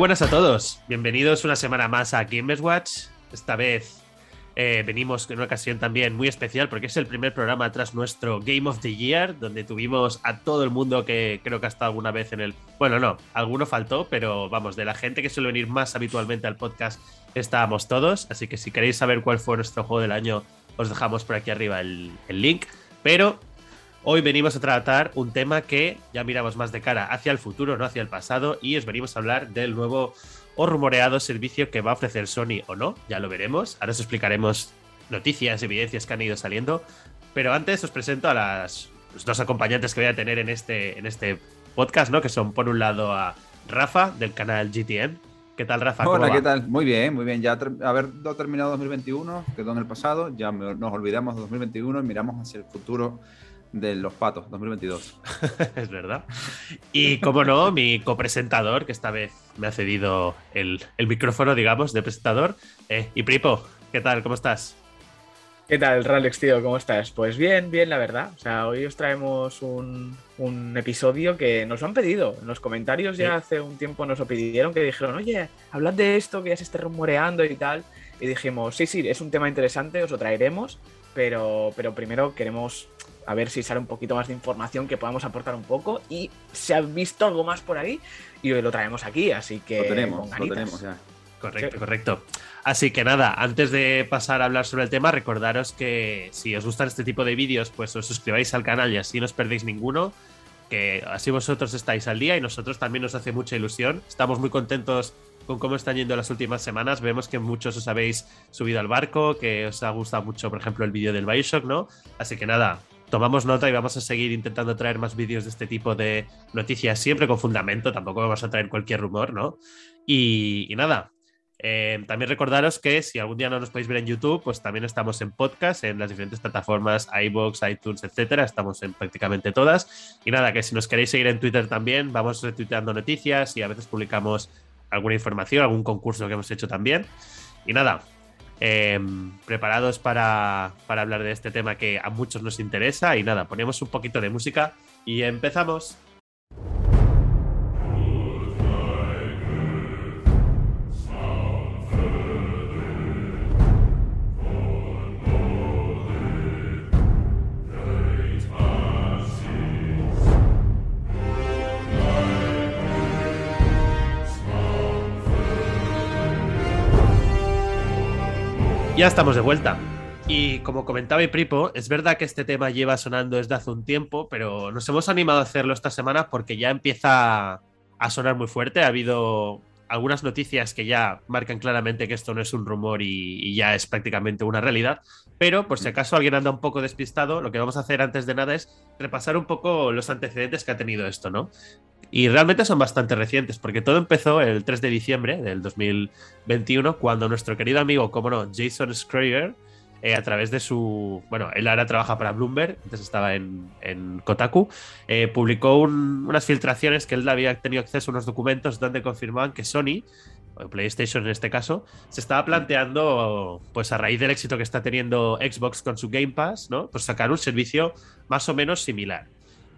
buenas a todos. Bienvenidos una semana más a Gamers Watch. Esta vez eh, venimos en una ocasión también muy especial porque es el primer programa tras nuestro Game of the Year, donde tuvimos a todo el mundo que creo que ha estado alguna vez en el. Bueno, no, alguno faltó, pero vamos, de la gente que suele venir más habitualmente al podcast, estábamos todos. Así que si queréis saber cuál fue nuestro juego del año, os dejamos por aquí arriba el, el link. Pero Hoy venimos a tratar un tema que ya miramos más de cara hacia el futuro, no hacia el pasado, y os venimos a hablar del nuevo o rumoreado servicio que va a ofrecer Sony o no, ya lo veremos. Ahora os explicaremos noticias, evidencias que han ido saliendo, pero antes os presento a las los dos acompañantes que voy a tener en este, en este podcast, ¿no? Que son por un lado a Rafa del canal GTN. ¿Qué tal, Rafa? Hola, ¿qué tal? Muy bien, muy bien. Ya haber terminado 2021, quedó en el pasado, ya nos olvidamos de 2021 y miramos hacia el futuro de los patos 2022. es verdad. Y como no, mi copresentador, que esta vez me ha cedido el, micrófono, digamos, de presentador. Eh, y Pripo, ¿qué tal? ¿Cómo estás? ¿Qué tal, Ralex, tío? ¿Cómo estás? Pues bien, bien, la verdad. O sea, hoy os traemos un, episodio que nos lo han pedido. En los comentarios ya hace un tiempo nos lo pidieron, que dijeron, oye, hablad de esto, que ya se esté rumoreando y tal. Y dijimos, sí, sí, es un tema interesante, os lo traeremos, pero, pero primero queremos a ver si sale un poquito más de información que podamos aportar un poco y se ha visto algo más por ahí y hoy lo traemos aquí, así que lo tenemos, lo tenemos ya. Correcto, correcto. Así que nada, antes de pasar a hablar sobre el tema, recordaros que si os gustan este tipo de vídeos, pues os suscribáis al canal y así no os perdéis ninguno, que así vosotros estáis al día y nosotros también nos hace mucha ilusión. Estamos muy contentos con cómo están yendo las últimas semanas. Vemos que muchos os habéis subido al barco, que os ha gustado mucho, por ejemplo, el vídeo del Bioshock, ¿no? Así que nada, tomamos nota y vamos a seguir intentando traer más vídeos de este tipo de noticias, siempre con fundamento, tampoco vamos a traer cualquier rumor, ¿no? Y, nada, eh, también recordaros que si algún día no nos podéis ver en YouTube, pues también estamos en podcast, en las diferentes plataformas, iBox, iTunes, etcétera. Estamos en prácticamente todas. Y nada, que si nos queréis seguir en Twitter también, vamos retuiteando noticias y a veces publicamos alguna información, algún concurso que hemos hecho también. Y nada, Em, preparados para, para hablar de este tema que a muchos nos interesa. Y nada, ponemos un poquito de música y empezamos. Ya estamos de vuelta. Y como comentaba Pripo, es verdad que este tema lleva sonando desde hace un tiempo, pero nos hemos animado a hacerlo esta semana porque ya empieza a sonar muy fuerte. Ha habido algunas noticias que ya marcan claramente que esto no es un rumor y, ya es prácticamente una realidad. Pero por si acaso alguien anda un poco despistado, lo que vamos a hacer antes de nada es repasar un poco los antecedentes que ha tenido esto, ¿no? Y realmente son bastante recientes, porque todo empezó el 3 de diciembre del 2021, cuando nuestro querido amigo, como no, Jason Schreier, eh, a través de su. Bueno, él ahora trabaja para Bloomberg, antes estaba en, Kotaku, eh, publicó unas filtraciones que él había tenido acceso a unos documentos donde confirmaban que Sony, PlayStation en este caso, se estaba planteando, pues a raíz del éxito que está teniendo Xbox con su Game Pass, ¿no? Pues sacar un servicio más o menos similar.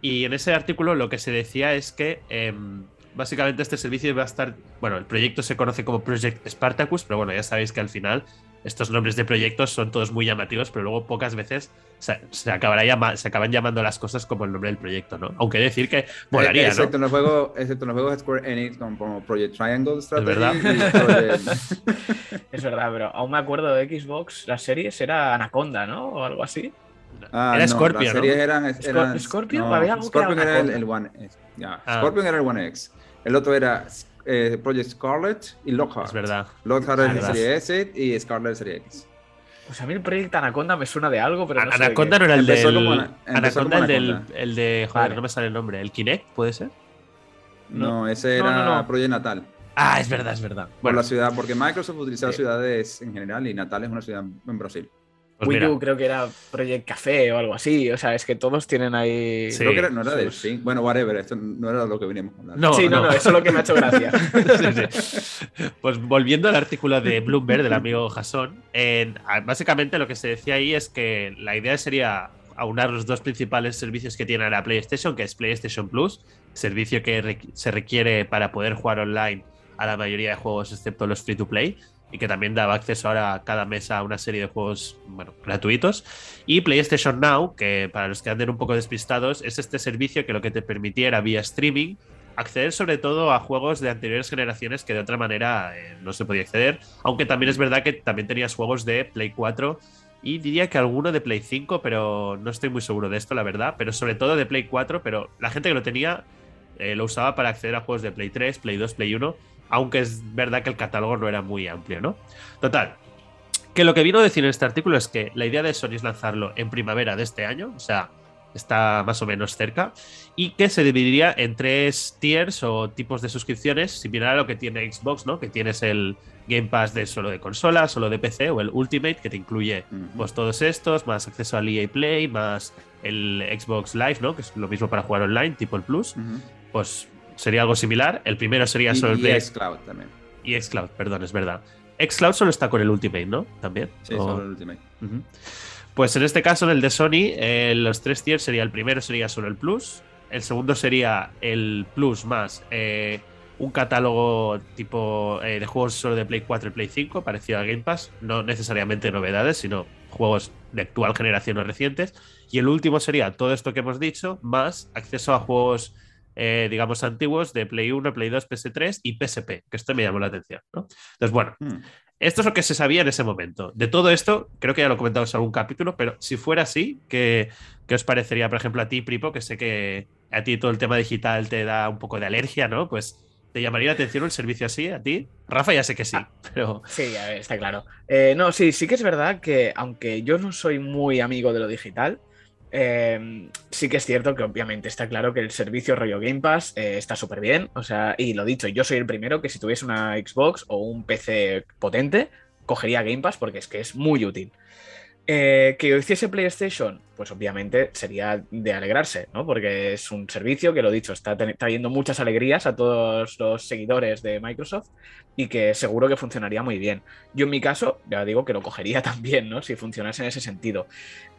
Y en ese artículo lo que se decía es que em, básicamente este servicio va a estar, bueno, el proyecto se conoce como Project Spartacus, pero bueno, ya sabéis que al final estos nombres de proyectos son todos muy llamativos, pero luego pocas veces se, acabará se acaban llamando las cosas como el nombre del proyecto, ¿no? Aunque decir que molaría, excepto En los juegos, excepto en los juegos de Square Enix como, Project Triangle Strategy. Es verdad. es verdad, pero aún me acuerdo de Xbox, las series era Anaconda, ¿no? O algo así. Ah, era Scorpio, las series eran, eran, Scorpio, había algo Scorpion era el, One X. Ah. Scorpion era el One X. El otro era eh, Project Scarlet y Lockhart. Es verdad. Lockhart es la serie S y Scarlet serie X. Pues a mí el proyecto Anaconda me suena de algo, pero no Anaconda no era el del. Anaconda, el del. El de. Joder, no me sale el nombre. ¿El Kinect puede ser? No, ese era Project Natal. Ah, es verdad, es verdad. Por la ciudad, porque Microsoft utiliza ciudades en general y Natal es una ciudad en Brasil. Pues Wii U creo que era Project Café o algo así. O sea, es que todos tienen ahí. Sí. Creo que no era del sí. Bueno, whatever, esto no era lo que veníamos a hablar. No, sí, no, no, eso es lo que me ha hecho gracia. Pues volviendo al artículo de Bloomberg del amigo Jason, básicamente lo que se decía ahí es que la idea sería aunar los dos principales servicios que tiene la PlayStation, que es PlayStation Plus, servicio que se requiere para poder jugar online a la mayoría de juegos excepto los free to play y que también daba acceso ahora cada mes a una serie de juegos bueno, gratuitos. Y PlayStation Now, que para los que anden un poco despistados, es este servicio que lo que te permitiera vía streaming acceder sobre todo a juegos de anteriores generaciones que de otra manera eh, no se podía acceder. Aunque también es verdad que también tenías juegos de Play 4 y diría que alguno de Play 5, pero no estoy muy seguro de esto, la verdad. Pero sobre todo de Play 4, pero la gente que lo tenía eh, lo usaba para acceder a juegos de Play 3, Play 2, Play 1 aunque es verdad que el catálogo no era muy amplio, ¿no? Total, que lo que vino a decir en este artículo es que la idea de Sony es lanzarlo en primavera de este año, o sea, está más o menos cerca, y que se dividiría en tres tiers o tipos de suscripciones, similar a lo que tiene Xbox, ¿no? Que tienes el Game Pass de solo de consola, solo de PC, o el Ultimate, que te incluye pues, todos estos, más acceso al EA Play, más el Xbox Live, ¿no? Que es lo mismo para jugar online, tipo el Plus. Pues sería algo similar. El primero sería solo el y Xcloud también. Y Xcloud, perdón, es verdad. Xcloud solo está con el Ultimate, ¿no? También. Sí, solo el Ultimate. Pues en este caso, en el de Sony, eh, los tres tiers sería el primero sería solo el Plus, el segundo sería el Plus más eh, un catálogo tipo eh, de juegos solo de Play 4 y Play 5, parecido a Game Pass, no necesariamente novedades, sino juegos de actual generación o recientes. Y el último sería todo esto que hemos dicho, más acceso a juegos eh, digamos, antiguos de Play 1, Play 2, PS3 y PSP, que esto me llamó la atención. Entonces, bueno, hmm. esto es lo que se sabía en ese momento. De todo esto, creo que ya lo comentamos en algún capítulo, pero si fuera así, ¿qué, os parecería, por ejemplo, a ti, Pripo, que sé que a ti todo el tema digital te da un poco de alergia, ¿no? Pues ¿Te llamaría la atención un servicio así a ti? Rafa ya sé que sí, ah, pero... Sí, está claro. Eh, no, sí, sí que es verdad que aunque yo no soy muy amigo de lo digital, Em, sí que es cierto que obviamente está claro que el servicio rollo Game Pass eh, está súper bien. O sea, y lo dicho, yo soy el primero que si tuviese una Xbox o un PC potente, cogería Game Pass porque es que es muy útil. Eh, que hiciese PlayStation, pues obviamente sería de alegrarse, ¿no? Porque es un servicio que, lo dicho, está trayendo muchas alegrías a todos los seguidores de Microsoft y que seguro que funcionaría muy bien. Yo en mi caso, ya digo que lo cogería también, ¿no? Si funcionase en ese sentido.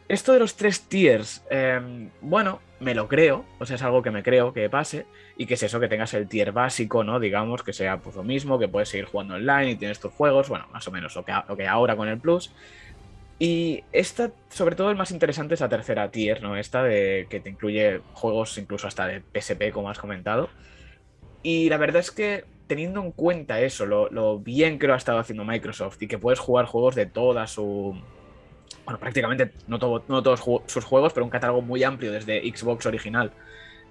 Esto de los tres tiers, em, bueno, me lo creo, o sea, es algo que me creo que pase, y que es eso, que tengas el tier básico, ¿no? Digamos, que sea pues lo mismo, que puedes seguir jugando online y tienes tus juegos, bueno, más o menos lo que, lo que ahora con el Plus. Y esta, sobre todo, el más interesante es la tercera tier, ¿no? Esta de que te incluye juegos incluso hasta de PSP, como has comentado. Y la verdad es que teniendo en cuenta eso, lo, bien que lo ha estado haciendo Microsoft y que puedes jugar juegos de toda su, bueno, prácticamente no, no todos sus juegos, pero un catálogo muy amplio desde Xbox original.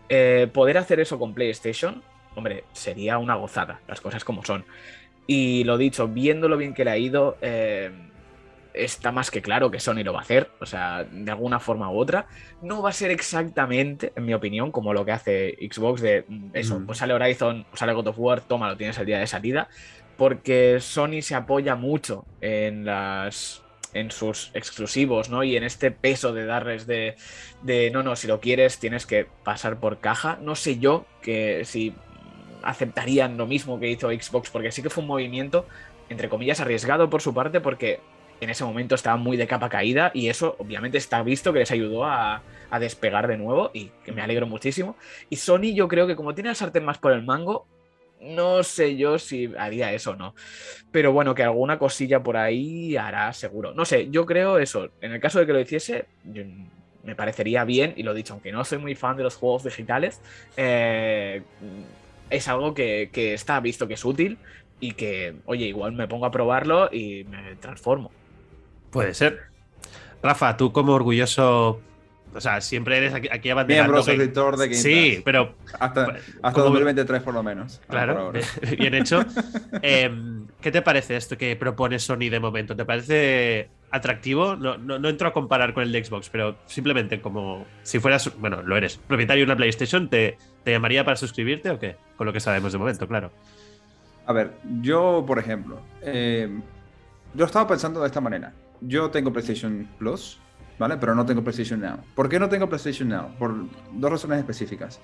Eh, poder hacer eso con PlayStation, hombre, sería una gozada, las cosas como son. Y lo dicho, viendo lo bien que le ha ido, eh, está más que claro que Sony lo va a hacer, o sea, de alguna forma u otra. No va a ser exactamente, en mi opinión, como lo que hace Xbox de mm, eso, pues sale Horizon, sale God of War, toma, lo tienes el día de salida, porque Sony se apoya mucho en las en sus exclusivos, ¿no? Y en este peso de darles de, de, no, no, si lo quieres tienes que pasar por caja. No sé yo que si aceptarían lo mismo que hizo Xbox, porque sí que fue un movimiento, entre comillas, arriesgado por su parte, porque en ese momento estaba muy de capa caída y eso obviamente está visto que les ayudó a, despegar de nuevo y que me alegro muchísimo. Y Sony yo creo que como tiene la sartén más por el mango, no sé yo si haría eso o no. Pero bueno, que alguna cosilla por ahí hará seguro. No sé, yo creo eso. En el caso de que lo hiciese, me parecería bien, y lo dicho, aunque no soy muy fan de los juegos digitales, eh, es algo que, está visto que es útil y que, oye, igual me pongo a probarlo y me transformo. Puede ser. Rafa, tú como orgulloso o sea, siempre eres aquí, aquí abanderando. Miembro suscriptor de Game Sí, pero. Hasta, hasta 2023 por lo menos. Claro, bien hecho. Em, ¿Qué te parece esto que propone Sony de momento? ¿Te parece atractivo? No, no, entro a comparar con el de Xbox, pero simplemente como si fueras, bueno, lo eres, propietario de una PlayStation, ¿te, te llamaría para suscribirte o qué? Con lo que sabemos de momento, claro. A ver, yo, por ejemplo, em, yo estaba pensando de esta manera. Yo tengo PlayStation Plus, ¿vale? Pero no tengo PlayStation Now. ¿Por qué no tengo PlayStation Now? Por dos razones específicas.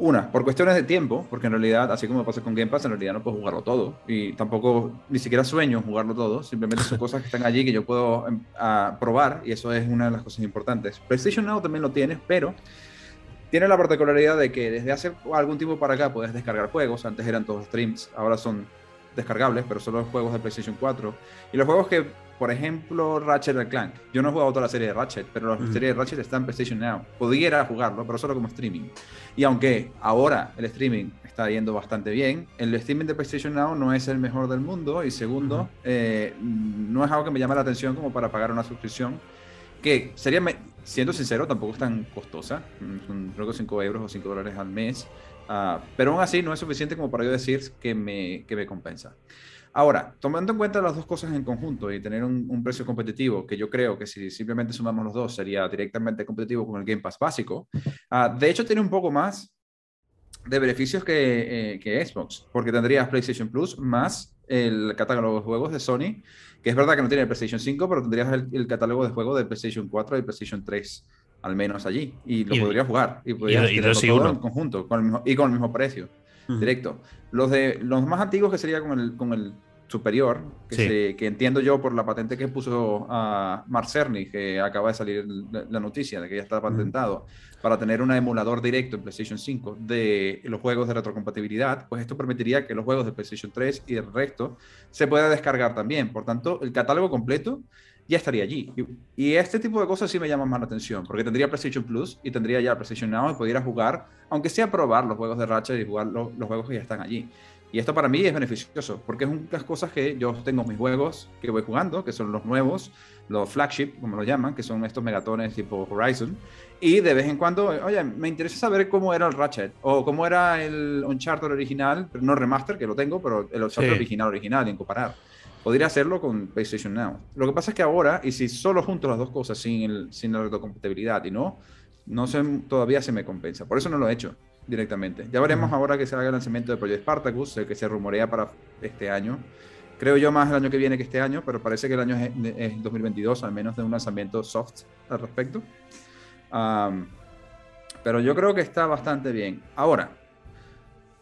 Una, por cuestiones de tiempo, porque en realidad, así como pasa con Game Pass, en realidad no puedo jugarlo todo. Y tampoco, ni siquiera sueño jugarlo todo. Simplemente son cosas que están allí que yo puedo em, probar y eso es una de las cosas importantes. PlayStation Now también lo tiene, pero tiene la particularidad de que desde hace algún tiempo para acá puedes descargar juegos. Antes eran todos streams, ahora son descargables, pero solo los juegos de PlayStation 4. Y los juegos que, por ejemplo, Ratchet Clank. Yo no he jugado toda la serie de Ratchet, pero la serie de Ratchet está en PlayStation Now. Pudiera jugarlo, pero solo como streaming. Y aunque ahora el streaming está yendo bastante bien, el streaming de PlayStation Now no es el mejor del mundo. Y segundo, eh, no es algo que me llame la atención como para pagar una suscripción que sería, siendo sincero, tampoco es tan costosa, mm, son creo que 5 euros o 5 dólares al mes, uh, pero aún así no es suficiente como para yo decir que me, que me compensa. Ahora, tomando en cuenta las dos cosas en conjunto y tener un, un, precio competitivo, que yo creo que si simplemente sumamos los dos sería directamente competitivo con el Game Pass básico, uh, de hecho tiene un poco más de beneficios que, eh, que Xbox, porque tendrías PlayStation Plus más el catálogo de juegos de Sony, que es verdad que no tiene el PlayStation 5, pero tendrías el, catálogo de juegos de PlayStation 4 y PlayStation 3 al menos allí y lo podrías jugar y podrías y, todo en conjunto con el mismo, y con el mismo precio directo. Los de los más antiguos que sería con el, con el superior, que, que, entiendo yo por la patente que puso a Mark Cerny, que acaba de salir la, noticia de que ya está patentado, para tener un emulador directo en PlayStation 5 de los juegos de retrocompatibilidad, pues esto permitiría que los juegos de PlayStation 3 y el resto se pueda descargar también. Por tanto, el catálogo completo ya estaría allí. Y, este tipo de cosas sí me llaman más la atención, porque tendría PlayStation Plus y tendría ya PlayStation Now y pudiera jugar, aunque sea probar los juegos de Ratchet y jugar los, los juegos que ya están allí. Y esto para mí es beneficioso, porque es una de las cosas que yo tengo mis juegos que voy jugando, que son los nuevos, los flagship, como lo llaman, que son estos megatones tipo Horizon. Y de vez en cuando, oye, me interesa saber cómo era el Ratchet, o cómo era el Uncharted original, no remaster, que lo tengo, pero el Uncharted original, original, en comparar. Podría hacerlo con PlayStation Now. Lo que pasa es que ahora, y si solo junto las dos cosas sin, el, sin la retrocompatibilidad y no, no sé, todavía se me compensa. Por eso no lo he hecho directamente. Ya veremos ahora que se haga el lanzamiento de Project Spartacus, el que se rumorea para este año. Creo yo más el año que viene que este año, pero parece que el año es, 2022, al menos de un lanzamiento soft al respecto. pero yo creo que está bastante bien. Ahora,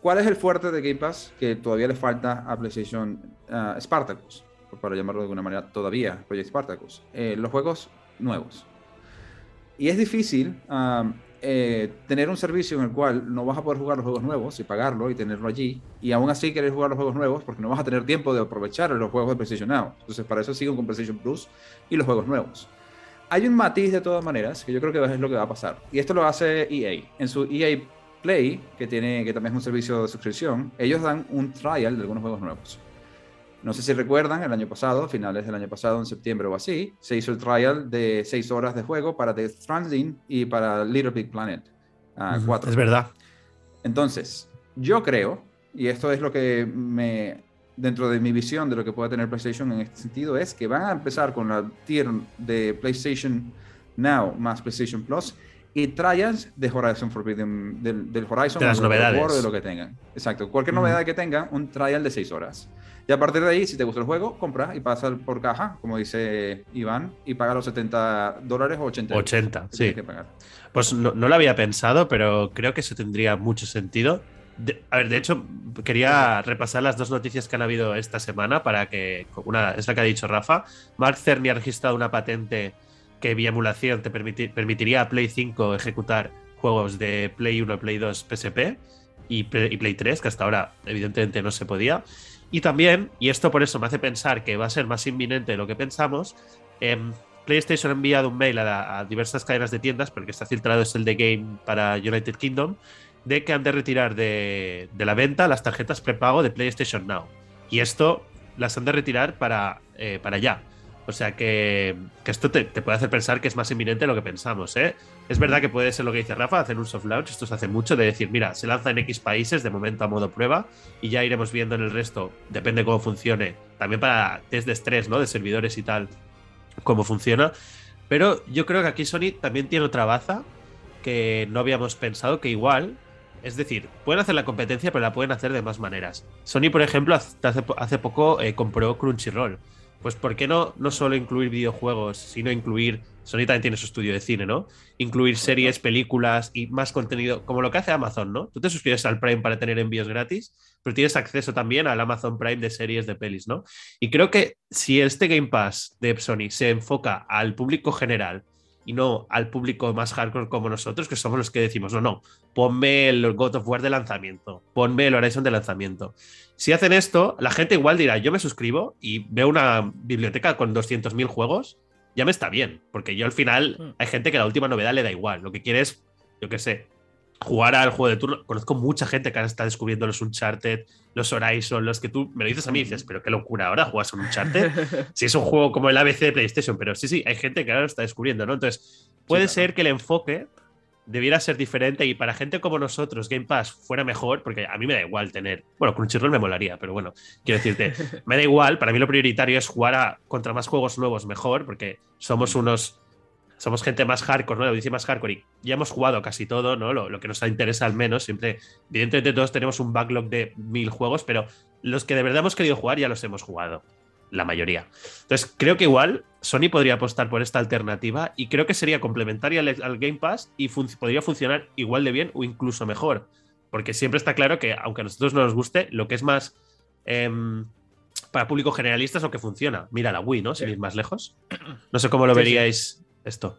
¿cuál es el fuerte de Game Pass que todavía le falta a PlayStation uh, Spartacus? Para llamarlo de alguna manera, todavía Project Spartacus. Eh, los juegos nuevos. Y es difícil eh, tener un servicio en el cual no vas a poder jugar los juegos nuevos y pagarlo y tenerlo allí, y aún así querer jugar los juegos nuevos porque no vas a tener tiempo de aprovechar los juegos de PlayStation Now. Entonces, para eso sigo con PlayStation Plus y los juegos nuevos. Hay un matiz de todas maneras que yo creo que es lo que va a pasar, y esto lo hace EA. En su EA Play, que, tiene, que también es un servicio de suscripción, ellos dan un trial de algunos juegos nuevos. No sé si recuerdan, el año pasado, finales del año pasado, en septiembre o así, se hizo el trial de seis horas de juego para The Stranding y para Little Big Planet 4. Ah, es verdad. Entonces, yo creo, y esto es lo que me, dentro de mi visión de lo que pueda tener PlayStation en este sentido, es que van a empezar con la tier de PlayStation Now más PlayStation Plus y trials de Horizon Forbidden, del, del Horizon. De las novedades. De lo que tengan. Exacto. Cualquier novedad que tenga, un trial de seis horas. Y a partir de ahí, si te gusta el juego, compra y pasa por caja, como dice Iván, y paga los 70 dólares o 80 80, sí. Pues no, lo había pensado, pero creo que eso tendría mucho sentido. a ver, de hecho, quería repasar las dos noticias que han habido esta semana para que. Una es la que ha dicho Rafa. Mark Cerny ha registrado una patente que vía emulación te permitiría a Play 5 ejecutar juegos de Play 1, Play 2, PSP y Play 3, que hasta ahora evidentemente no se podía. Y también, y esto por eso me hace pensar que va a ser más inminente de lo que pensamos, em, PlayStation ha enviado un mail a, diversas cadenas de tiendas, porque está filtrado es el de Game para United Kingdom, de que han de retirar de, la venta las tarjetas prepago de PlayStation Now. Y esto las han de retirar para, eh, allá. O sea que, esto te, puede hacer pensar que es más inminente de lo que pensamos. ¿eh? Es verdad que puede ser lo que dice Rafa, hacer un soft launch. Esto se hace mucho de decir, mira, se lanza en X países de momento a modo prueba y ya iremos viendo en el resto, depende cómo funcione. También para test de estrés, ¿no? De servidores y tal, cómo funciona. Pero yo creo que aquí Sony también tiene otra baza que no habíamos pensado que igual. Es decir, pueden hacer la competencia, pero la pueden hacer de más maneras. Sony, por ejemplo, hace, poco eh, compró Crunchyroll pues ¿por qué no, no solo incluir videojuegos, sino incluir, Sony también tiene su estudio de cine, ¿no? Incluir series, películas y más contenido, como lo que hace Amazon, ¿no? Tú te suscribes al Prime para tener envíos gratis, pero tienes acceso también al Amazon Prime de series, de pelis, ¿no? Y creo que si este Game Pass de Sony se enfoca al público general y no al público más hardcore como nosotros, que somos los que decimos, no, no, ponme el God of War de lanzamiento, ponme el Horizon de lanzamiento. Si hacen esto, la gente igual dirá, yo me suscribo y veo una biblioteca con 200.000 juegos, ya me está bien, porque yo al final Mm. hay gente que la última novedad le da igual, lo que quiere es, yo qué sé, jugar al juego de turno. Conozco mucha gente que ahora está descubriendo los Uncharted, los Horizon, los que tú me lo dices a mí y dices, pero qué locura ahora juegas un Uncharted. si es un juego como el ABC de PlayStation, pero sí, sí, hay gente que ahora lo está descubriendo, ¿no? Entonces, puede ser que el enfoque debiera ser diferente y para gente como nosotros Game Pass fuera mejor, porque a mí me da igual tener, bueno, Crunchyroll me molaría, pero bueno, quiero decirte, me da igual, para mí lo prioritario es jugar a, contra más juegos nuevos mejor, porque somos unos, somos gente más hardcore, ¿no? La audiencia más hardcore y ya hemos jugado casi todo, ¿no? Lo, lo que nos interesa al menos, siempre, evidentemente todos tenemos un backlog de mil juegos, pero los que de verdad hemos querido jugar ya los hemos jugado la mayoría. Entonces, creo que igual Sony podría apostar por esta alternativa y creo que sería complementaria al, al Game Pass y fun podría funcionar igual de bien o incluso mejor. Porque siempre está claro que, aunque a nosotros no nos guste, lo que es más em, para público generalista es lo que funciona. Mira la Wii, ¿no? Sin Sí. ir más lejos. No sé cómo lo sí. veríais esto.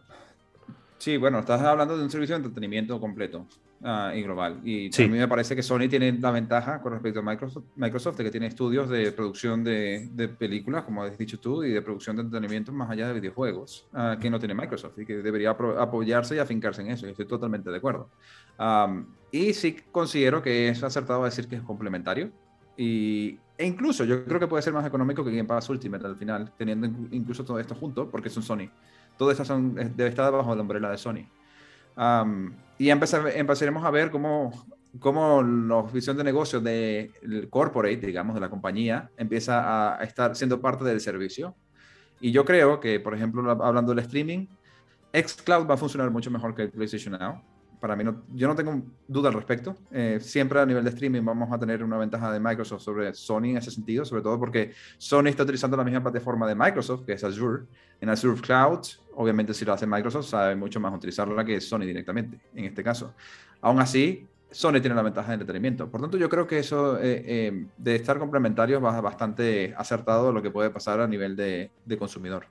Sí, bueno, estás hablando de un servicio de entretenimiento completo ah, y global. Y Sí. a mí me parece que Sony tiene la ventaja con respecto a Microsoft, Microsoft de que tiene estudios de producción de, de películas, como has dicho tú, y de producción de entretenimiento más allá de videojuegos, ah, que no tiene Microsoft y que debería apoyarse y afincarse en eso. Y estoy totalmente de acuerdo. Am, y sí considero que es acertado decir que es complementario. Y, e incluso yo creo que puede ser más económico que Game Pass Ultimate al final, teniendo in- incluso todo esto junto, porque son Sony. Todo esto son, eh, debe estar bajo la umbrella de Sony. Am, y empezar- empezaremos a ver cómo, cómo la visión de negocio del corporate, digamos, de la compañía, empieza a estar siendo parte del servicio. Y yo creo que, por ejemplo, hablando del streaming, xCloud va a funcionar mucho mejor que el PlayStation Now. Para mí, no, yo no tengo duda al respecto. Eh, siempre a nivel de streaming vamos a tener una ventaja de Microsoft sobre Sony en ese sentido, sobre todo porque Sony está utilizando la misma plataforma de Microsoft, que es Azure. En Azure Cloud, obviamente si lo hace Microsoft, sabe mucho más utilizarla que Sony directamente, en este caso. Aún así, Sony tiene la ventaja de entretenimiento. Por tanto, yo creo que eso eh, eh, de estar complementarios va bastante acertado lo que puede pasar a nivel de consumidor.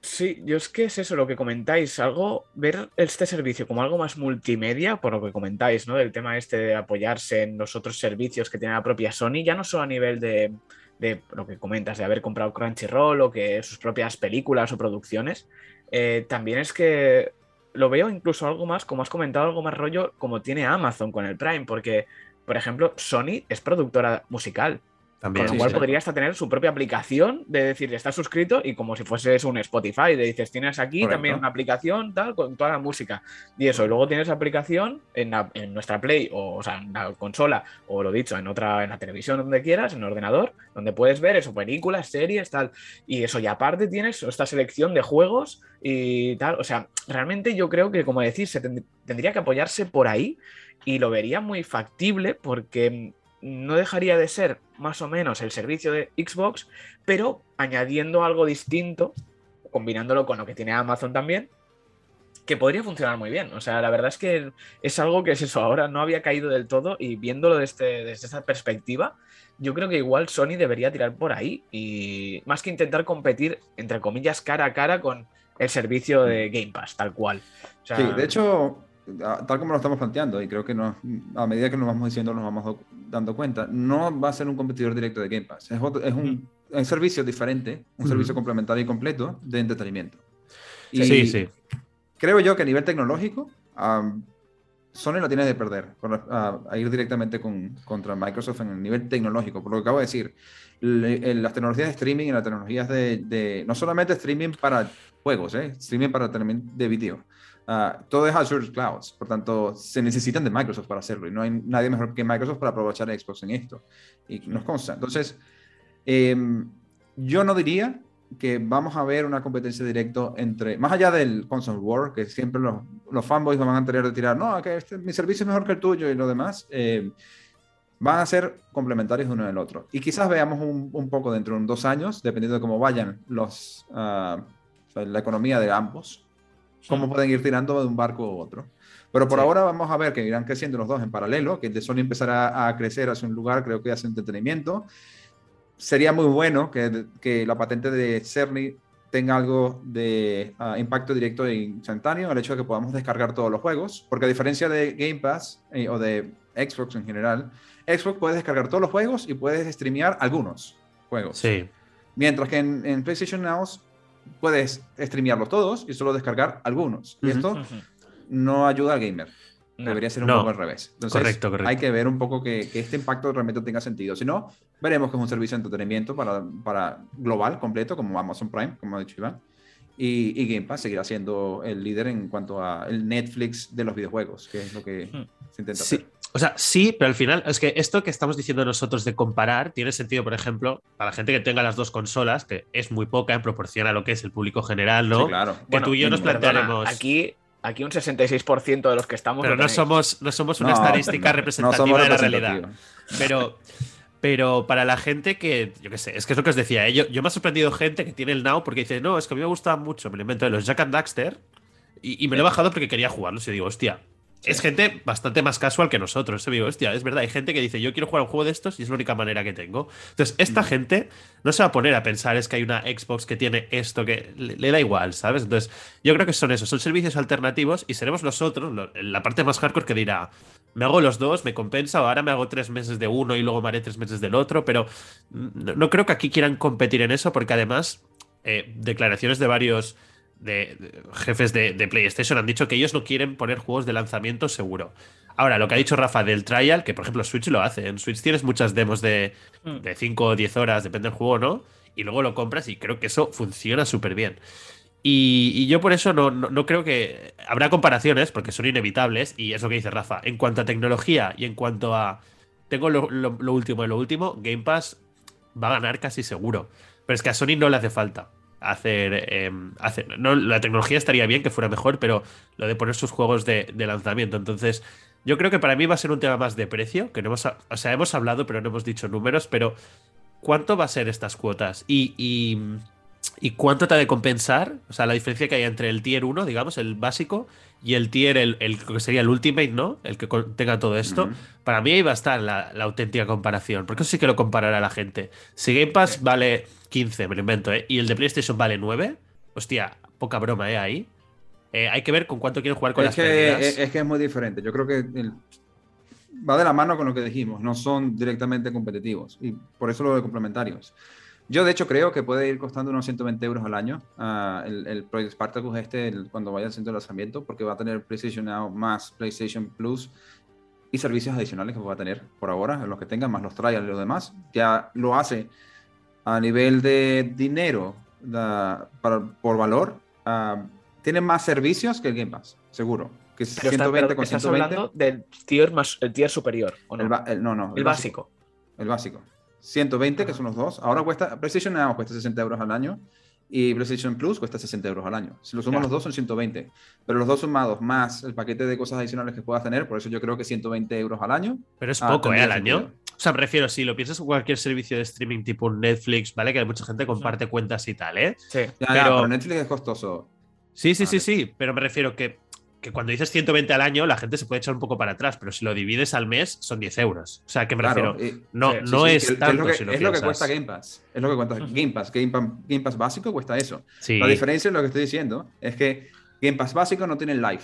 Sí, yo es que es eso lo que comentáis, algo, ver este servicio como algo más multimedia, por lo que comentáis, ¿no? Del tema este de apoyarse en los otros servicios que tiene la propia Sony, ya no solo a nivel de, de lo que comentas, de haber comprado Crunchyroll o que sus propias películas o producciones, eh, también es que lo veo incluso algo más, como has comentado, algo más rollo como tiene Amazon con el Prime, porque, por ejemplo, Sony es productora musical. También. Con lo Sí, cual sí. podría hasta tener su propia aplicación de decir, estás suscrito y como si fueses un Spotify, de dices, tienes aquí Correcto. también una aplicación tal con toda la música. Y eso, y luego tienes la aplicación en, la- en nuestra Play o, o sea, en la consola o lo dicho, en otra, en la televisión donde quieras, en el ordenador, donde puedes ver eso, películas, series, tal. Y eso, y aparte tienes esta selección de juegos y tal. O sea, realmente yo creo que, como decís, se tend- tendría que apoyarse por ahí y lo vería muy factible porque no dejaría de ser más o menos el servicio de Xbox, pero añadiendo algo distinto, combinándolo con lo que tiene Amazon también, que podría funcionar muy bien. O sea, la verdad es que es algo que es eso, ahora no había caído del todo y viéndolo desde, desde esa perspectiva, yo creo que igual Sony debería tirar por ahí y más que intentar competir, entre comillas, cara a cara con el servicio de Game Pass, tal cual. Sí, de hecho, tal como lo estamos planteando, y creo que nos- a medida que nos vamos diciendo nos vamos do- dando cuenta, no va a ser un competidor directo de Game Pass. Es, otro- es un, un servicio diferente, un Ujú. servicio complementario y completo de entretenimiento. Y Sí, sí. creo yo que a nivel tecnológico, am, Sony lo tiene de perder con a, a ir directamente con, contra Microsoft en el nivel tecnológico. Por lo que acabo de decir, le- en las tecnologías de streaming y las tecnologías de, de- no solamente streaming para juegos, ¿eh? streaming para también de video. Ah, todo es Azure Clouds, por tanto, se necesitan de Microsoft para hacerlo y no hay nadie mejor que Microsoft para aprovechar a Xbox en esto. Y nos consta. Entonces, em, yo no diría que vamos a ver una competencia directa entre, más allá del console war, que siempre los, los fanboys van a tener de tirar, no, este- mi servicio es mejor que el tuyo y lo demás, eh, van a ser complementarios uno del otro. Y quizás veamos un, un poco dentro de dos años, dependiendo de cómo vayan los, sea, la economía de ambos, cómo pueden ir tirando de un barco u otro. Pero por Sí. ahora vamos a ver que irán creciendo los dos en paralelo, que el de Sony empezará a crecer hacia un lugar, creo que hace entretenimiento. Sería muy bueno que, que la patente de Cerny tenga algo de ah, impacto directo e instantáneo el hecho de que podamos descargar todos los juegos, porque a diferencia de Game Pass eh, o de Xbox en general, Xbox puedes descargar todos los juegos y puedes streamear algunos juegos. Sí. Mientras que en, en PlayStation Now puedes streamearlos todos y solo descargar algunos. Y esto no ayuda al gamer. Debería ser un poco al revés. Entonces, correcto, correcto. hay que ver un poco que, que, este impacto realmente tenga sentido. Si no, veremos que es un servicio de entretenimiento para, para global, completo, como Amazon Prime, como ha dicho Iván. Y, y, Game Pass seguirá siendo el líder en cuanto a el Netflix de los videojuegos, que es lo que se intenta sí. hacer. O sea, sí, pero al final es que esto que estamos diciendo nosotros de comparar tiene sentido, por ejemplo, para la gente que tenga las dos consolas, que es muy poca en proporción a lo que es el público general, ¿no? Sí, claro. Que Bueno, tú y yo nos perdona, plantearemos. Aquí, aquí un 66% de los que estamos. pero no somos, no somos una No, estadística no representativa somos de la realidad. Pero, pero para la gente que, yo qué sé, es que es lo que os decía, ¿eh? yo, yo me ha sorprendido gente que tiene el Now porque dice, no, es que a mí me gustaba mucho, me lo invento de los Jack and Daxter y, y me lo he bajado porque quería jugarlos y digo, hostia. Es gente bastante más casual que nosotros. Yo digo, hostia, es verdad, hay gente que dice, yo quiero jugar un juego de estos y es la única manera que tengo. Entonces, esta gente no se va a poner a pensar, es que hay una Xbox que tiene esto, que le, le da igual, ¿sabes? Entonces, yo creo que son esos, son servicios alternativos y seremos nosotros, lo- la parte más hardcore que dirá, me hago los dos, me compensa, o ahora me hago tres meses de uno y luego me haré tres meses del otro, pero no, no creo que aquí quieran competir en eso, porque además, eh, declaraciones de varios de, de jefes de, de PlayStation han dicho que ellos no quieren poner juegos de lanzamiento seguro. Ahora, lo que ha dicho Rafa del trial, que por ejemplo Switch lo hace, en Switch tienes muchas demos de, Mm. de 5 o 10 horas, depende del juego, ¿no? Y luego lo compras y creo que eso funciona súper bien. Y, y yo por eso no, no, no creo que. Habrá comparaciones, porque son inevitables, y es lo que dice Rafa. En cuanto a tecnología y en cuanto a. Tengo lo, lo- lo último de lo último, Game Pass va a ganar casi seguro. Pero es que a Sony no le hace falta hacer. eh, hacer no, la tecnología estaría bien que fuera mejor, pero lo de poner sus juegos de, lanzamiento. Entonces, yo creo que para mí va a ser un tema más de precio, que no hemos. O sea, hemos hablado, pero no hemos dicho números, pero. ¿Cuánto va a ser estas cuotas? Y ¿Y cuánto te ha de compensar? O sea, la diferencia que hay entre el tier 1, digamos, el básico, y el tier, el, el que sería el ultimate, ¿no? El que contenga todo esto. Para mí ahí va a estar la, la auténtica comparación. Porque eso sí que lo comparará la gente. Si Game Pass vale 15, me lo invento, ¿eh? Y el de PlayStation vale 9, hostia, poca broma, ¿eh? Ahí. Eh, hay que ver con cuánto quieren jugar con Es las que, pérdidas. es, es que es muy diferente. Yo creo que el- va de la mano con lo que dijimos. No son directamente competitivos. Y por eso lo de complementarios. Yo, de hecho, creo que puede ir costando unos 120 euros al año ah, el, el Project Spartacus este el- cuando vaya al centro de lanzamiento, porque va a tener PlayStation Now más PlayStation Plus y servicios adicionales que va a tener por ahora, los que tengan, más los trials y los demás. Ya lo hace a nivel de dinero da- para- por valor. ah, tiene más servicios que el Game Pass, seguro. Que es Pero está- 120 pero con estás 120. hablando del tier, más, el tier superior, ¿o no? El, el- no, no. El básico. El básico. 120, que son los dos. Ahora cuesta, PlayStation Now cuesta 60 euros al año y PlayStation Plus cuesta 60 euros al año. Si lo sumas los dos son 120. Pero los dos sumados más el paquete de cosas adicionales que puedas tener, por eso yo creo que 120 euros al año. Pero es Ah, poco, ¿eh? Al año. sentido. O sea, me refiero, si lo piensas en cualquier servicio de streaming tipo Netflix, ¿vale? Que mucha gente comparte cuentas y tal, ¿eh? Sí. Ya, ya, Pero- pero Netflix es costoso. Sí, sí, sí, Vale. sí, pero me refiero que, que cuando dices 120 al año, la gente se puede echar un poco para atrás, pero si lo divides al mes, son 10 euros. O sea, que me Claro, refiero, y- no, sí, no Sí, es que- que tanto es lo que, si lo es lo que cuesta Game Pass. Es lo que cuesta. Game Pass. Game Pass. Game Pass. Básico cuesta eso. Sí, La diferencia, lo que estoy diciendo, es que Game Pass básico no tiene live.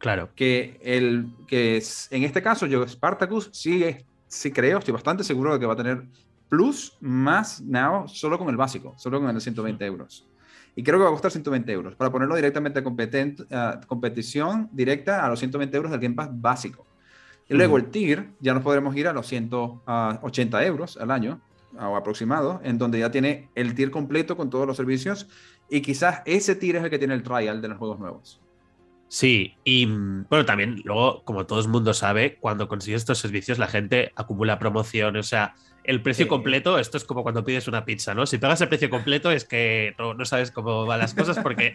claro. que el que es- en este caso yo Spartacus sí, sí creo, estoy bastante seguro de que va a tener plus más now solo con el básico, solo con el de 120 euros. Y creo que va a costar 120 euros para ponerlo directamente a a competición directa a los 120 euros del Game Pass básico. Y luego Ujú. el tier ya nos podremos ir a los 180 euros al año o aproximado, en donde ya tiene el tier completo con todos los servicios y quizás ese tier es el que tiene el trial de los juegos nuevos. Sí, y bueno, también luego, como todo el mundo sabe, cuando consigues estos servicios, la gente acumula promociones. O sea, el precio Sí. completo, esto es como cuando pides una pizza, ¿no? Si pagas el precio completo es que no, no sabes cómo van las cosas porque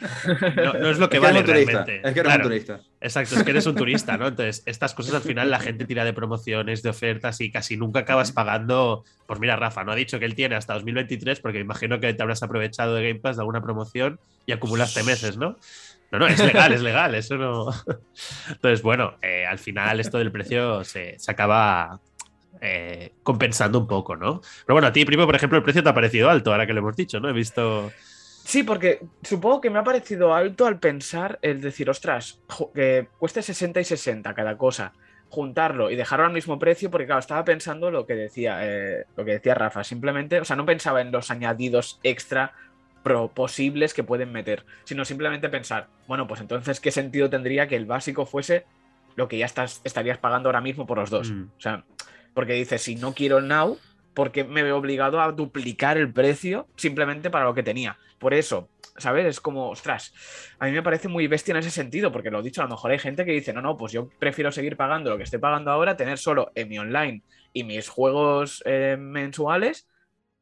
no, no es lo que es que vale turista, realmente. es que eres Claro. un turista. Exacto, es que eres un turista, ¿no? Entonces, estas cosas al final la gente tira de promociones, de ofertas y casi nunca acabas pagando. Pues mira, Rafa, no ha dicho que él tiene hasta 2023 porque imagino que te habrás aprovechado de Game Pass de alguna promoción y acumulaste meses, ¿no? No, no, es legal, es legal, eso no. Entonces, bueno, eh, al final esto del precio se, se acaba eh, compensando un poco, ¿no? Pero bueno, a ti, primo, por ejemplo, el precio te ha parecido alto, ahora que lo hemos dicho, ¿no? He visto. Sí, porque supongo que me ha parecido alto al pensar el decir, ostras, que cueste 60 y 60 cada cosa, juntarlo y dejarlo al mismo precio, porque claro, estaba pensando lo que decía, eh, lo que decía Rafa, simplemente, o sea, no pensaba en los añadidos extra posibles que pueden meter, sino simplemente pensar, bueno, pues entonces, ¿qué sentido tendría que el básico fuese lo que ya estás, estarías pagando ahora mismo por los dos? Mm. O sea, porque dices, si no quiero el Now, porque me veo obligado a duplicar el precio simplemente para lo que tenía. Por eso, ¿sabes? Es como, ostras, a mí me parece muy bestia en ese sentido, porque lo he dicho, a lo mejor hay gente que dice, no, no, pues yo prefiero seguir pagando lo que estoy pagando ahora, tener solo en mi online y mis juegos eh, mensuales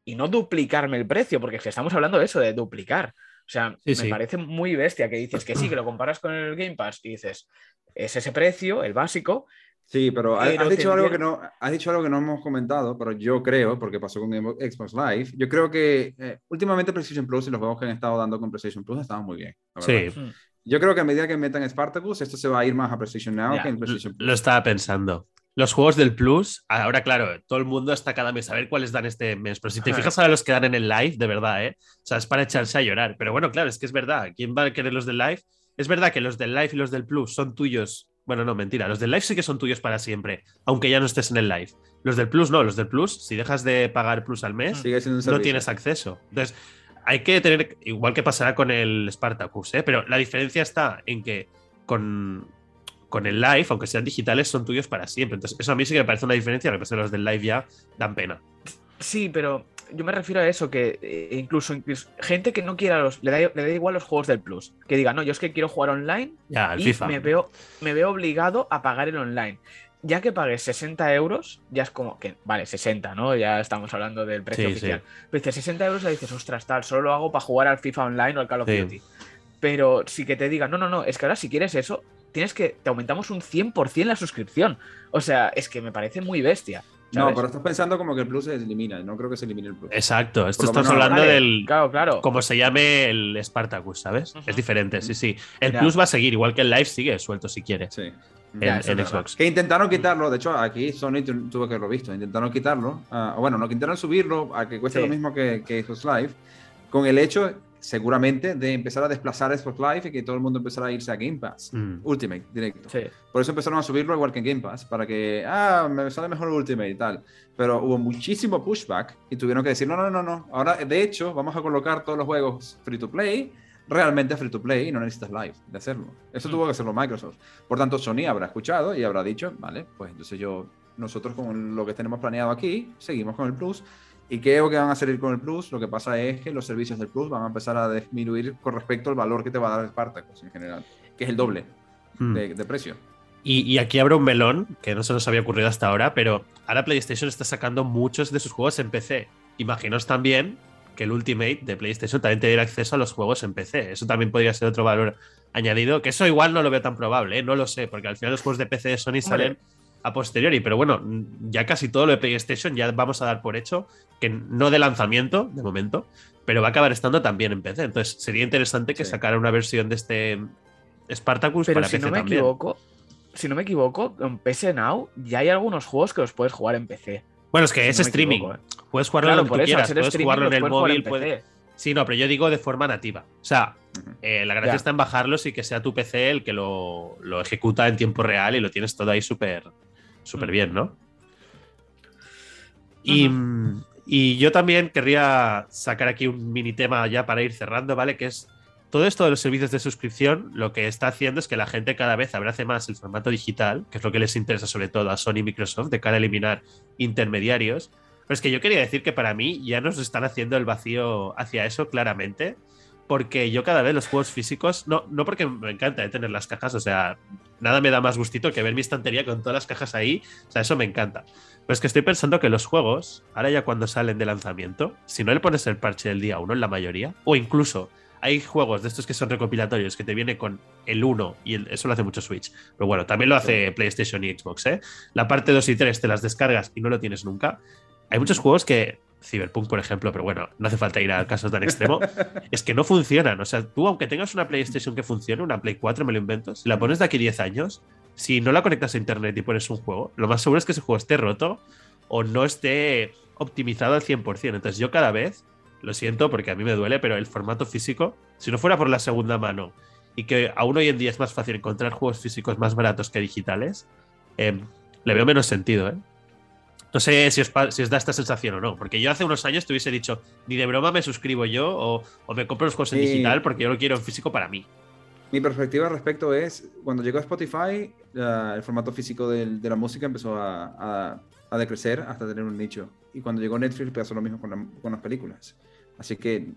y no duplicarme el precio, porque si estamos hablando de eso, de duplicar. O sea, me parece muy bestia que dices que sí, que lo comparas con el Game Pass y dices, es ese precio, el básico, Sí, pero, has, dicho algo que no, has dicho algo que no hemos comentado, pero yo creo, porque pasó con Xbox Live, yo creo que eh, últimamente PlayStation Plus y los juegos que han estado dando con PlayStation Plus estaban muy bien. Sí. Hmm. Yo creo que a medida que metan Spartacus, esto se va a ir más a PlayStation Now que en PlayStation Plus. Lo estaba pensando. Los juegos del Plus, ahora claro, todo el mundo está cada mes a ver cuáles dan este mes, pero si te fijas a los que dan en el live, de verdad, ¿eh? O sea, es para echarse a llorar. Pero bueno, claro, es que es verdad. ¿Quién va a querer los del live? Es verdad que los del live y los del Plus son tuyos bueno, no, mentira. Los del live sí que son tuyos para siempre, aunque ya no estés en el live. Los del plus no, los del plus, si dejas de pagar plus al mes, no tienes acceso. Entonces, hay que tener, igual que pasará con el Spartacus, ¿eh? pero la diferencia está en que con, con el live, aunque sean digitales, son tuyos para siempre. Entonces, eso a mí sí que me parece una diferencia, lo que pasa los del live ya dan pena. Sí, pero yo me refiero a eso, que eh, incluso, gente que no quiera los, le da, le da, igual los juegos del Plus, que diga, no, yo es que quiero jugar online y Me, veo, me veo obligado a pagar el online. Ya que pagues 60 euros, ya es como que, vale, 60, ¿no? Ya estamos hablando del precio oficial. Pero dices 60 euros, ya dices, ostras, tal, solo lo hago para jugar al FIFA Online o al Call of Duty. Pero sí que te digan, no, no, no, es que ahora si quieres eso, tienes que, te aumentamos un 100% la suscripción. O sea, es que me parece muy bestia. No, pero estás pensando como que el plus se elimina. No creo que se elimine el plus. Exacto. Esto estamos hablando del. Claro, claro. Como se llame el Spartacus, ¿sabes? Es diferente, sí, sí. El plus va a seguir, igual que el live sigue suelto si quiere. Sí. En, Xbox. Que intentaron quitarlo, de hecho, aquí Sony tuvo que haberlo visto. Intentaron quitarlo. Uh, bueno, no intentaron subirlo a que cueste lo mismo que, que Xbox Live. Con el hecho seguramente de empezar a desplazar Xbox Live y que todo el mundo empezara a irse a Game Pass. Mm. Ultimate, directo. Por eso empezaron a subirlo igual que en Game Pass, para que, ah, me sale mejor Ultimate y tal. Pero hubo muchísimo pushback y tuvieron que decir, no, no, no, no. Ahora, de hecho, vamos a colocar todos los juegos free to play, realmente free to play y no necesitas live de hacerlo. Eso mm. tuvo que hacerlo Microsoft. Por tanto, Sony habrá escuchado y habrá dicho, vale, pues entonces yo, nosotros con lo que tenemos planeado aquí, seguimos con el Plus ¿Y qué es lo que van a salir con el Plus? Lo que pasa es que los servicios del Plus van a empezar a disminuir con respecto al valor que te va a dar Spartacus en general, que es el doble hmm. de, precio. Y, aquí habrá un melón que no se nos había ocurrido hasta ahora, pero ahora PlayStation está sacando muchos de sus juegos en PC. Imaginaos también que el Ultimate de PlayStation también te diera acceso a los juegos en PC. Eso también podría ser otro valor añadido, que eso igual no lo veo tan probable, ¿eh? no lo sé, porque al final los juegos de PC de Sony salen a posteriori, pero bueno, ya casi todo lo de PlayStation ya vamos a dar por hecho que no de lanzamiento, de momento, pero va a acabar estando también en PC. Entonces sería interesante que sacara una versión de este Spartacus pero para si no me Equivoco, si no me equivoco, en PC Now ya hay algunos juegos que los puedes jugar en PC. Bueno, es que es streaming. ¿eh? Puedes jugarlo donde tú quieras, puedes jugarlo en el móvil. Puedes... Sí, no, pero yo digo de forma nativa. O sea, eh, la gracia está en bajarlos y que sea tu PC el que lo, lo ejecuta en tiempo real y lo tienes todo ahí súper súper bien, ¿no? Y, yo también querría sacar aquí un mini tema ya para ir cerrando, ¿vale? Que es todo esto de los servicios de suscripción, lo que está haciendo es que la gente cada vez abrace más el formato digital, que es lo que les interesa sobre todo a Sony y Microsoft, de cara a eliminar intermediarios. Pero es que yo quería decir que para mí ya nos están haciendo el vacío hacia eso claramente, porque yo cada vez los juegos físicos, no, no porque me encanta tener las cajas, o sea, nada me da más gustito que ver mi estantería con todas las cajas ahí. O sea, eso me encanta. Pero es que estoy pensando que los juegos, ahora ya cuando salen de lanzamiento, si no le pones el parche del día 1 en la mayoría, o incluso hay juegos de estos que son recopilatorios que te viene con el 1 y eso lo hace mucho Switch. Pero bueno, también lo hace PlayStation y Xbox, ¿eh? La parte 2 y 3 te las descargas y no lo tienes nunca. Hay muchos juegos que Cyberpunk, por ejemplo, pero bueno, no hace falta ir al caso tan extremo, es que no funcionan. O sea, tú, aunque tengas una PlayStation que funcione, una Play 4, me lo invento, si la pones de aquí 10 años, si no la conectas a internet y pones un juego, lo más seguro es que ese juego esté roto o no esté optimizado al 100%. Entonces, yo cada vez lo siento porque a mí me duele, pero el formato físico, si no fuera por la segunda mano y que aún hoy en día es más fácil encontrar juegos físicos más baratos que digitales, eh, le veo menos sentido, ¿eh? No sé si os, si os, da esta sensación o no, porque yo hace unos años te hubiese dicho, ni de broma me suscribo yo o, o me compro los juegos en digital porque yo lo quiero en físico para mí. Mi perspectiva al respecto es, cuando llegó Spotify, la- el formato físico del- de la música empezó a, a- a decrecer hasta tener un nicho. Y cuando llegó Netflix pasó lo mismo con, la- con las películas. Así que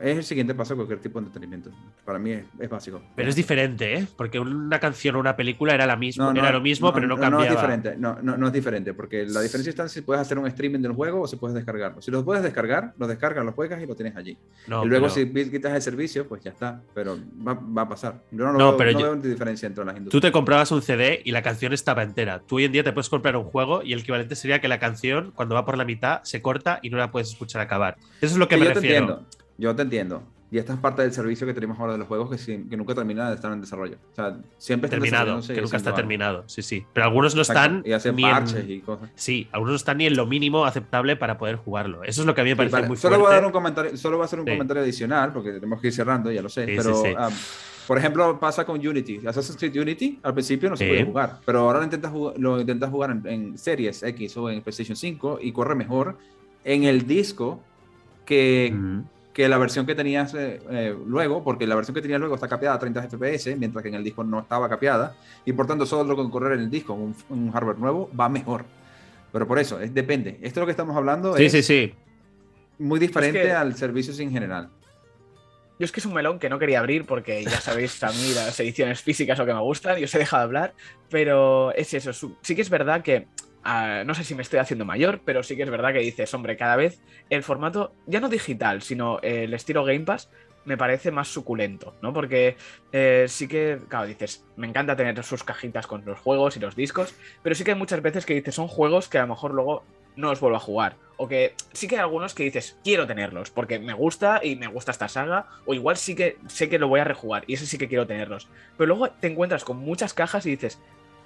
es el siguiente paso a cualquier tipo de entretenimiento. Para mí es, es básico. Pero es diferente, ¿eh? Porque una canción o una película era, la misma, No, no, era lo mismo, pero no, No, cambiaba. es diferente, no, no, no es diferente, porque la diferencia está en si puedes hacer un streaming del juego o si puedes descargarlo. Si lo puedes descargar, lo descargas, lo juegas y lo tienes allí. No, y luego pero si quitas el servicio, pues ya está, pero va, va a pasar. Yo no, lo No, veo, pero no yo- veo diferencia entre las Tú industrias. te comprabas un CD y la canción estaba entera. Tú hoy en día te puedes comprar un juego y el equivalente sería que la canción, cuando va por la mitad, se corta y no la puedes escuchar acabar. Eso es lo que Sí, me yo te refiero. entiendo, yo te entiendo. Y esta es parte del servicio que tenemos ahora de los juegos que, sí- que nunca termina de estar en desarrollo. O sea, siempre está Terminado, que nunca está algo. terminado. Sí, sí. Pero algunos no Exacto, están Y hacen ni en- parches y cosas. Sí, algunos no están ni en lo mínimo aceptable para poder jugarlo. Eso es lo que a mí me Sí, parece vale, muy solo fuerte. voy a dar un comentario, solo voy a hacer un Sí. comentario adicional porque tenemos que ir cerrando, ya lo sé. Sí, pero, sí, sí. ah, por ejemplo, pasa con Unity. Assassin's Creed Unity al principio no se Sí. podía jugar, pero ahora lo intentas jugar, lo intentas jugar en, en Series X o en PlayStation 5 y corre mejor en el disco que, Mm. Que la versión que tenías eh, eh, luego, porque la versión que tenías luego está capeada a 30 FPS, mientras que en el disco no estaba capeada, y por tanto solo con correr en el disco, un, un hardware nuevo, va mejor. Pero por eso, es, depende. Esto es lo que estamos hablando Sí, es sí, sí. muy diferente que- al servicio en general. Yo es que es un melón que no quería abrir porque ya sabéis a mí las ediciones físicas o que me gustan y os he dejado hablar, pero es eso. Sí que es verdad que, no sé si me estoy haciendo mayor, pero sí que es verdad que dices, hombre, cada vez el formato, ya no digital, sino el estilo Game Pass, me parece más suculento, ¿no? Porque eh, sí que, claro, dices, me encanta tener sus cajitas con los juegos y los discos, pero sí que hay muchas veces que dices, son juegos que a lo mejor luego no los vuelvo a jugar. O que sí que hay algunos que dices, quiero tenerlos, porque me gusta y me gusta esta saga, o igual sí que sé que lo voy a rejugar, y ese sí que quiero tenerlos. Pero luego te encuentras con muchas cajas y dices,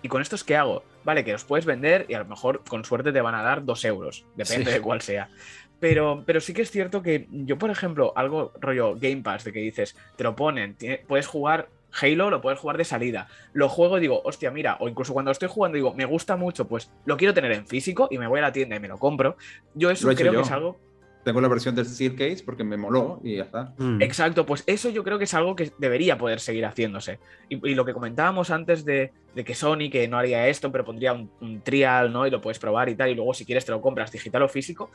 ¿y con estos qué hago? Vale, que los puedes vender y a lo mejor con suerte te van a dar dos euros, depende Sí. de cuál sea. Pero, pero sí que es cierto que yo, por ejemplo, algo rollo Game Pass, de que dices, te lo ponen, tiene- puedes jugar Halo, lo puedes jugar de salida. Lo juego y digo, hostia, mira, o incluso cuando estoy jugando digo, me gusta mucho, pues lo quiero tener en físico y me voy a la tienda y me lo compro. Yo eso Lo creo yo. que es algo Tengo la versión del Steel Case porque me moló y ya está. Mm. Exacto, pues eso yo creo que es algo que debería poder seguir haciéndose. Y, y lo que comentábamos antes de, de que Sony que no haría esto, pero pondría un, un trial, ¿no? Y lo puedes probar y tal, y luego si quieres te lo compras digital o físico.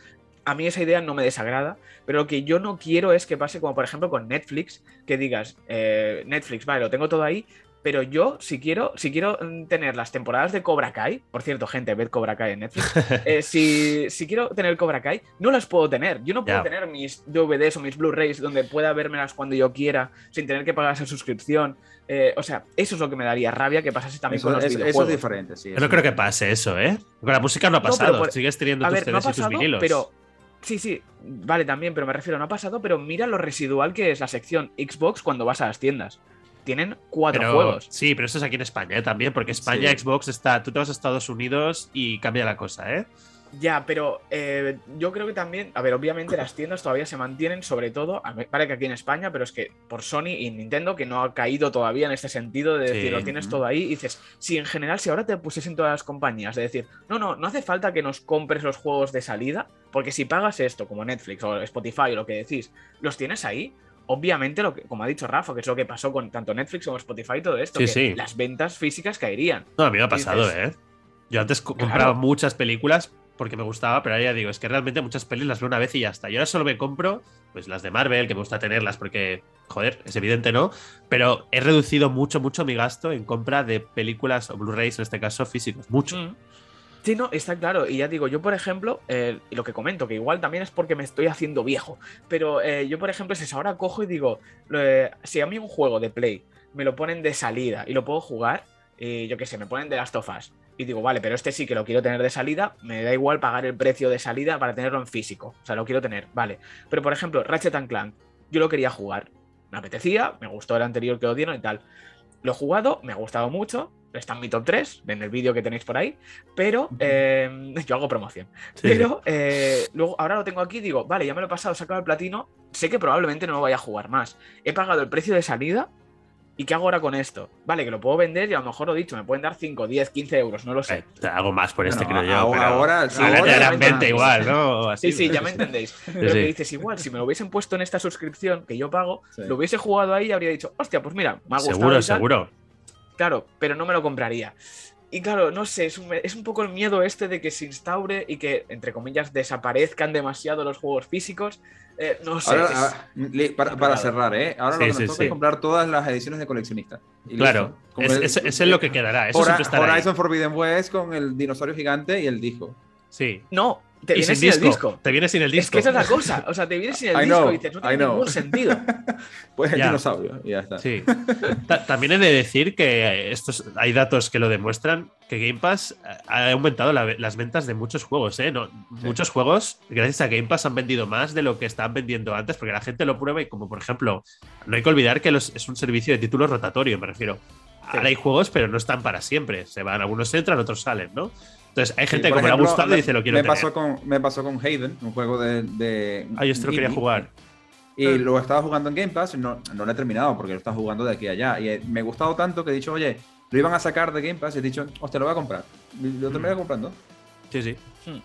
A mí esa idea no me desagrada, pero lo que yo no quiero es que pase como por ejemplo con Netflix, que digas, eh, Netflix, vale, lo tengo todo ahí, pero yo si quiero, si quiero mm, tener las temporadas de Cobra Kai, por cierto, gente, ved Cobra Kai en Netflix, eh, si, si quiero tener Cobra Kai, no las puedo tener. Yo no puedo tener mis DVDs o mis Blu-rays donde pueda vérmelas cuando yo quiera, sin tener que pagar esa suscripción. Eh, o sea, eso es lo que me daría rabia que pasase también Eso, con los es, eso es videojuegos. diferente, sí. Yo no creo que pase eso, ¿eh? Con la música no ha No, pasado. por- Sigues teniendo tus ver, no ha CDs y tus vinilos. pero. Sí, sí, vale, también, pero me refiero, no ha pasado, pero mira lo residual que es la sección Xbox cuando vas a las tiendas. Tienen cuatro Pero- juegos. Sí, pero eso es aquí en España ¿eh? también, porque España, Sí. Xbox está. Tú te vas a Estados Unidos y cambia la cosa, ¿eh? Ya, pero eh, yo creo que también, a ver, obviamente las tiendas todavía se mantienen, sobre todo, a ver, vale que aquí en España, pero es que por Sony y Nintendo, que no ha caído todavía en este sentido de decir, Sí, lo tienes todo ahí, y dices, si en general, si ahora te pusiesen todas las compañías de decir, no, no, no hace falta que nos compres los juegos de salida, porque si pagas esto, como Netflix o Spotify o lo que decís, los tienes ahí. Obviamente, lo que, como ha dicho Rafa, que es lo que pasó con tanto Netflix como Spotify y todo esto, Sí, que sí. las ventas físicas caerían. No, a mí me ha pasado, Dices- ¿eh? Yo antes Claro. compraba muchas películas porque me gustaba, pero ahora ya digo, es que realmente muchas pelis las veo una vez y ya está. Y ahora solo me compro pues las de Marvel, que me gusta tenerlas porque, joder, es evidente, ¿no? Pero he reducido mucho, mucho mi gasto en compra de películas o Blu-rays, en este caso físicos. Mucho. Mm. Sí, no, está claro. Y ya digo, yo por ejemplo, eh, lo que comento, que igual también es porque me estoy haciendo viejo, pero eh, yo por ejemplo es eso, ahora cojo y digo, eh, si a mí un juego de Play me lo ponen de salida y lo puedo jugar, y yo qué sé, me ponen de Last of Us, y digo, vale, pero este sí que lo quiero tener de salida, me da igual pagar el precio de salida para tenerlo en físico, o sea, lo quiero tener, vale. Pero por ejemplo, Ratchet and Clank, yo lo quería jugar, me apetecía, me gustó el anterior que lo y tal. Lo he jugado, me ha gustado mucho, está en mi top 3, en el vídeo que tenéis por ahí, pero eh, yo hago promoción. pero eh, luego, ahora lo tengo aquí, digo, vale, ya me lo he pasado, he sacado el platino, sé que probablemente no lo vaya a jugar más. He pagado el precio de salida ¿Y qué hago ahora con esto? Vale, que lo puedo vender y a lo mejor lo dicho, me pueden dar 5, 10, 15 euros, no lo sé. Eh, hago más por este, creo yo. Ahora, ahora, sí, ahora te darán 20 igual, ¿no? sí, sí, ya me entendéis. Pero que dices, igual, si me lo hubiesen puesto en esta suscripción que yo pago, lo hubiese jugado ahí y habría dicho, hostia, pues mira, me ha gustado. Seguro, seguro. Claro, pero no me lo compraría. Y claro, no sé, es un, es un, poco el miedo este de que se instaure y que, entre comillas, desaparezcan demasiado los juegos físicos. Eh, no sé. para, cerrar, ¿eh? Ahora lo que nos toca es comprar todas las ediciones de coleccionista. claro, es, es, lo que quedará. Eso Horizon Forbidden West con el dinosaurio gigante y el disco. Sí. No, te viene sin, el disco. Te viene sin el disco. Es que esa es la cosa. O sea, te viene sin el disco y dices, no tiene ningún sentido. Pues el dinosaurio y ya está. Sí. También he de decir que estos, hay datos que lo demuestran que Game Pass ha aumentado las ventas de muchos juegos. ¿eh? No, Muchos juegos, gracias a Game Pass, han vendido más de lo que estaban vendiendo antes, porque la gente lo prueba y como por ejemplo, no hay que olvidar que es un servicio de títulos rotatorio, me refiero. Ahora hay juegos, pero no están para siempre. Se van, algunos entran, otros salen, ¿no? Entonces, hay gente que me ha gustado y dice lo quiero me Pasó con, me pasó con Hayden, un juego de. de ah, yo esto lo quería jugar. Y lo estaba jugando en Game Pass, no, no lo he terminado porque lo estaba jugando de aquí a allá. Y me ha gustado tanto que he dicho, oye, lo iban a sacar de Game Pass y he dicho, hostia, lo voy a comprar. lo terminé mm. comprando. Sí, sí. Hmm.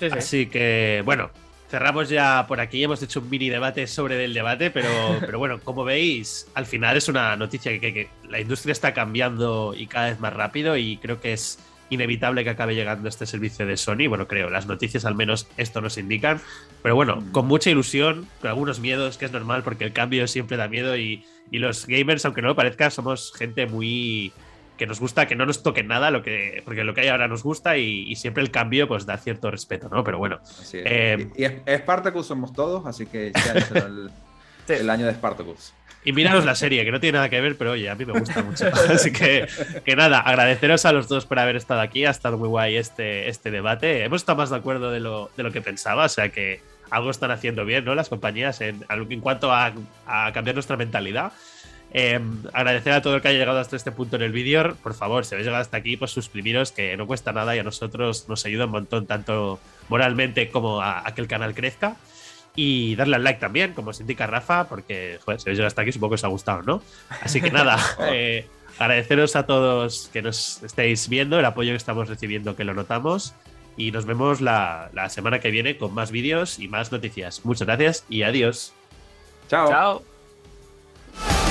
sí, sí. Así que, bueno, cerramos ya por aquí. Hemos hecho un mini debate sobre el debate, pero, pero bueno, como veis, al final es una noticia que, que, la industria está cambiando y cada vez más rápido y creo que es inevitable que acabe llegando este servicio de Sony. Bueno, creo, las noticias al menos esto nos indican. Pero bueno, mm. con mucha ilusión, con algunos miedos, que es normal porque el cambio siempre da miedo y, los gamers, aunque no lo parezca, somos gente muy que nos gusta que no nos toquen nada, lo que, porque lo que hay ahora nos gusta y, siempre el cambio pues da cierto respeto, ¿no? Pero bueno. Eh, y, es, Spartacus somos todos, así que ya es el, año de Spartacus. Y miraros la serie, que no tiene nada que ver, pero oye, a mí me gusta mucho. Así que, que nada, agradeceros a los dos por haber estado aquí. Ha estado muy guay este, este debate. Hemos estado más de acuerdo de lo, de lo que pensaba, o sea que algo están haciendo bien, ¿no? Las compañías en, en cuanto a, a, cambiar nuestra mentalidad. Em, agradecer a todo el que haya llegado hasta este punto en el vídeo. Por favor, si habéis llegado hasta aquí, pues suscribiros, que no cuesta nada y a nosotros nos ayuda un montón, tanto moralmente como a, a que el canal crezca. Y darle al like también, como se indica Rafa, porque joder, si habéis llegado hasta aquí, supongo que os ha gustado, ¿no? Así que nada, eh, agradeceros a todos que nos estéis viendo, el apoyo que estamos recibiendo, que lo notamos. Y nos vemos la, la semana que viene con más vídeos y más noticias. Muchas gracias y adiós. Chao. Chao.